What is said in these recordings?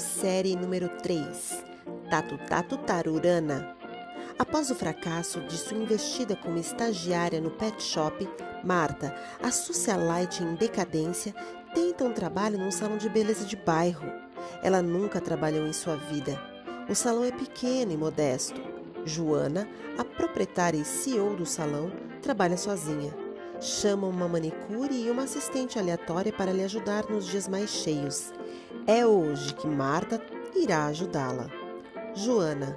série número 3, Tatu Tatu Tarurana. Após o fracasso de sua investida como estagiária no pet shop, Marta, a socialite em decadência, tenta um trabalho num salão de beleza de bairro. Ela nunca trabalhou em sua vida. O salão é pequeno e modesto. Joana, a proprietária e CEO do salão, trabalha sozinha. Chama uma manicure e uma assistente aleatória para lhe ajudar nos dias mais cheios. É hoje que Marta irá ajudá-la. Joana,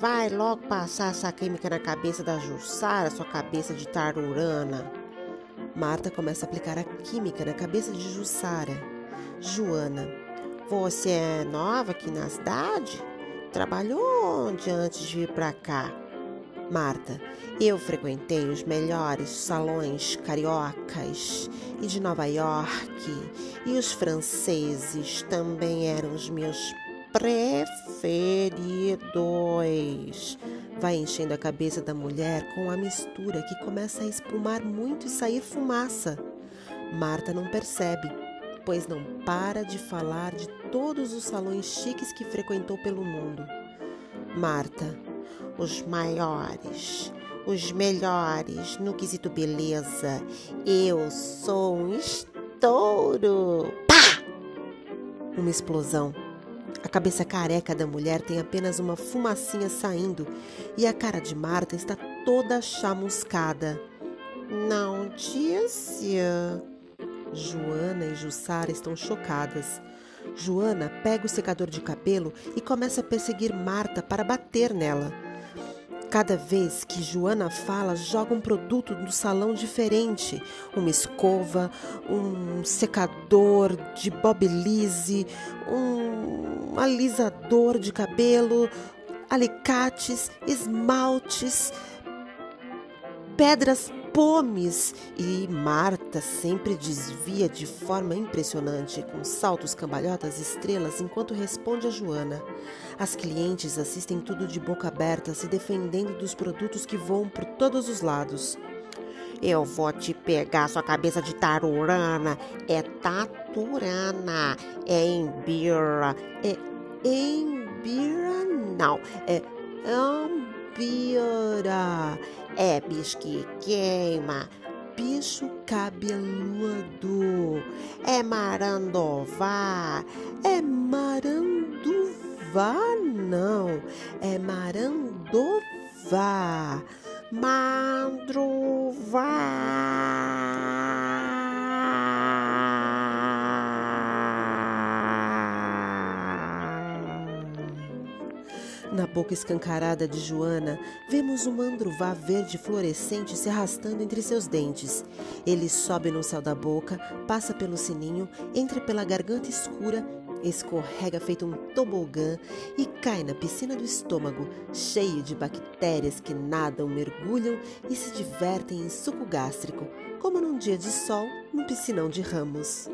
vai logo passar essa química na cabeça da Jussara, sua cabeça de tarurana. Marta começa a aplicar a química na cabeça de Jussara. Joana, você é nova aqui na cidade? Trabalhou onde antes de vir para cá? Marta, eu frequentei os melhores salões cariocas e de Nova York, e os franceses também eram os meus preferidos. Vai enchendo a cabeça da mulher com a mistura que começa a espumar muito e sair fumaça. Marta não percebe, pois não para de falar de todos os salões chiques que frequentou pelo mundo. Marta, os maiores, os melhores no quesito beleza. Eu sou um estouro. Pá! Uma explosão. A cabeça careca da mulher tem apenas uma fumacinha saindo e a cara de Marta está toda chamuscada. Não disse. Joana e Jussara estão chocadas. Joana pega o secador de cabelo e começa a perseguir Marta para bater nela. Cada vez que Joana fala, joga um produto do salão diferente: uma escova, um secador de bobilize, um alisador de cabelo, alicates, esmaltes, pedras pomes e Marta sempre desvia de forma impressionante, com saltos, cambalhotas, estrelas, enquanto responde a Joana. As clientes assistem tudo de boca aberta, se defendendo dos produtos que voam por todos os lados. Eu vou te pegar sua cabeça de tarurana. É taturana. É embira. É embira, não. É ambira. É bicho que queima. Bicho cabeludo. É marandová. É maranduvá, não. É marandová. Mandruvá. Na boca escancarada de Joana, vemos um mandruvá verde fluorescente se arrastando entre seus dentes. Ele sobe no céu da boca, passa pelo sininho, entra pela garganta escura, escorrega feito um tobogã e cai na piscina do estômago, cheio de bactérias que nadam, mergulham e se divertem em suco gástrico, como num dia de sol no piscinão de ramos.